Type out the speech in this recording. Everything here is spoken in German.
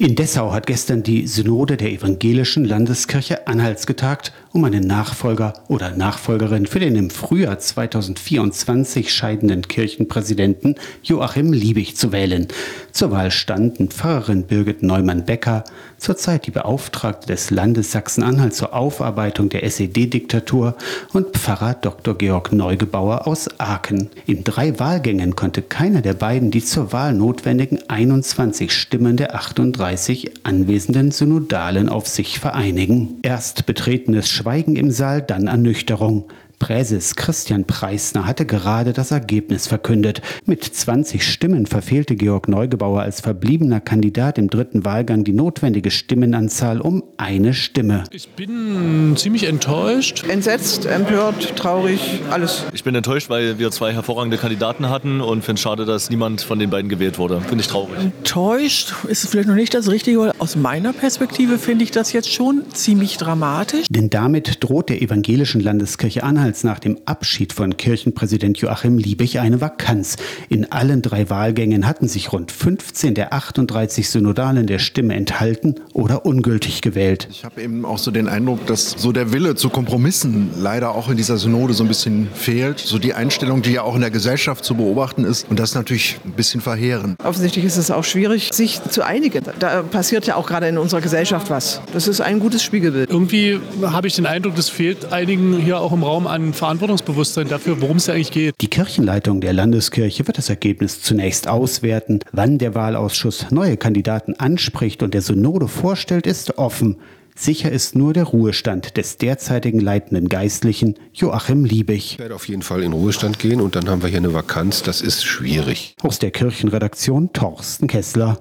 In Dessau hat gestern die Synode der Evangelischen Landeskirche Anhalts getagt, um einen Nachfolger oder Nachfolgerin für den im Frühjahr 2024 scheidenden Kirchenpräsidenten Joachim Liebig zu wählen. Zur Wahl standen Pfarrerin Birgit Neumann-Becker, zurzeit die Beauftragte des Landes Sachsen-Anhalt zur Aufarbeitung der SED-Diktatur und Pfarrer Dr. Georg Neugebauer aus Aachen. In drei Wahlgängen konnte keiner der beiden die zur Wahl notwendigen 21 Stimmen der 38 35 anwesenden Synodalen auf sich vereinigen. Erst betretenes Schweigen im Saal, dann Ernüchterung. Präses Christian Preisner hatte gerade das Ergebnis verkündet. Mit 20 Stimmen verfehlte Georg Neugebauer als verbliebener Kandidat im dritten Wahlgang die notwendige Stimmenanzahl um eine Stimme. Ich bin ziemlich enttäuscht. Entsetzt, empört, traurig, alles. Ich bin enttäuscht, weil wir zwei hervorragende Kandidaten hatten und finde es schade, dass niemand von den beiden gewählt wurde. Finde ich traurig. Enttäuscht ist vielleicht noch nicht das Richtige. Aus meiner Perspektive finde ich das jetzt schon ziemlich dramatisch. Denn damit droht der evangelischen Landeskirche Anhalt Damals nach dem Abschied von Kirchenpräsident Joachim Liebig eine Vakanz. In allen drei Wahlgängen hatten sich rund 15 der 38 Synodalen der Stimme enthalten oder ungültig gewählt. Ich habe eben auch so den Eindruck, dass so der Wille zu Kompromissen leider auch in dieser Synode so ein bisschen fehlt. So die Einstellung, die ja auch in der Gesellschaft zu beobachten ist. Und das ist natürlich ein bisschen verheerend. Offensichtlich ist es auch schwierig, sich zu einigen. Da passiert ja auch gerade in unserer Gesellschaft was. Das ist ein gutes Spiegelbild. Irgendwie habe ich den Eindruck, das fehlt einigen hier auch im Raum an an Verantwortungsbewusstsein dafür, worum es eigentlich geht. Die Kirchenleitung der Landeskirche wird das Ergebnis zunächst auswerten. Wann der Wahlausschuss neue Kandidaten anspricht und der Synode vorstellt, ist offen. Sicher ist nur der Ruhestand des derzeitigen leitenden Geistlichen Joachim Liebig. Ich werde auf jeden Fall in Ruhestand gehen und dann haben wir hier eine Vakanz. Das ist schwierig. Aus der Kirchenredaktion Torsten Kessler.